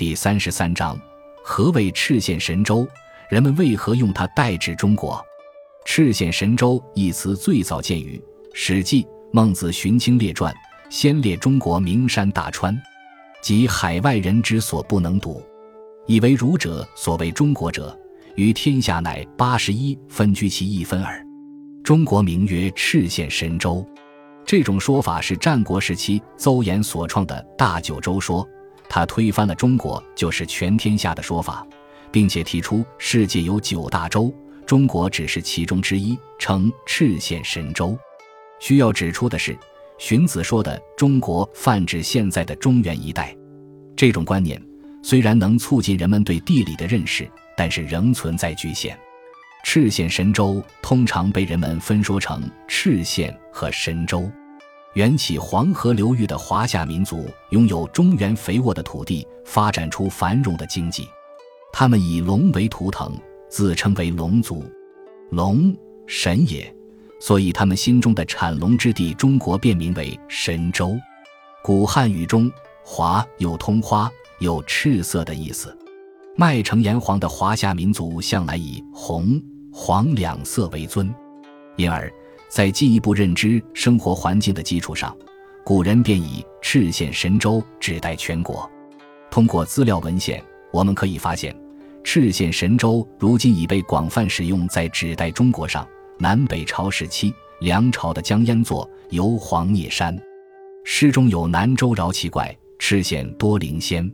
第三十三章：何谓赤县神州？人们为何用它代指中国？赤县神州一词最早见于《史记·孟子荀卿列传》，先列中国名山大川，即海外人之所不能睹。以为儒者所谓中国者，于天下乃八十一分居其一分耳。中国名曰赤县神州。这种说法是战国时期邹衍所创的大九州说，他推翻了中国就是全天下的说法，并且提出世界有九大洲，中国只是其中之一，称赤县神州。需要指出的是，荀子说的中国泛指现在的中原一带。这种观念虽然能促进人们对地理的认识，但是仍存在局限。赤县神州通常被人们分说成赤县和神州。缘起黄河流域的华夏民族拥有中原肥沃的土地，发展出繁荣的经济。他们以龙为图腾，自称为龙族。龙神也，所以他们心中的产龙之地中国便名为神州。古汉语中“华”有通花、有赤色的意思。麦城炎黄的华夏民族向来以红、黄两色为尊，因而。在进一步认知生活环境的基础上，古人便以赤县神州指代全国。通过资料文献，我们可以发现，赤县神州如今已被广泛使用在指代中国上。南北朝时期，梁朝的江淹作《游黄聂山》，诗中有“南州饶奇怪，赤县多灵仙”。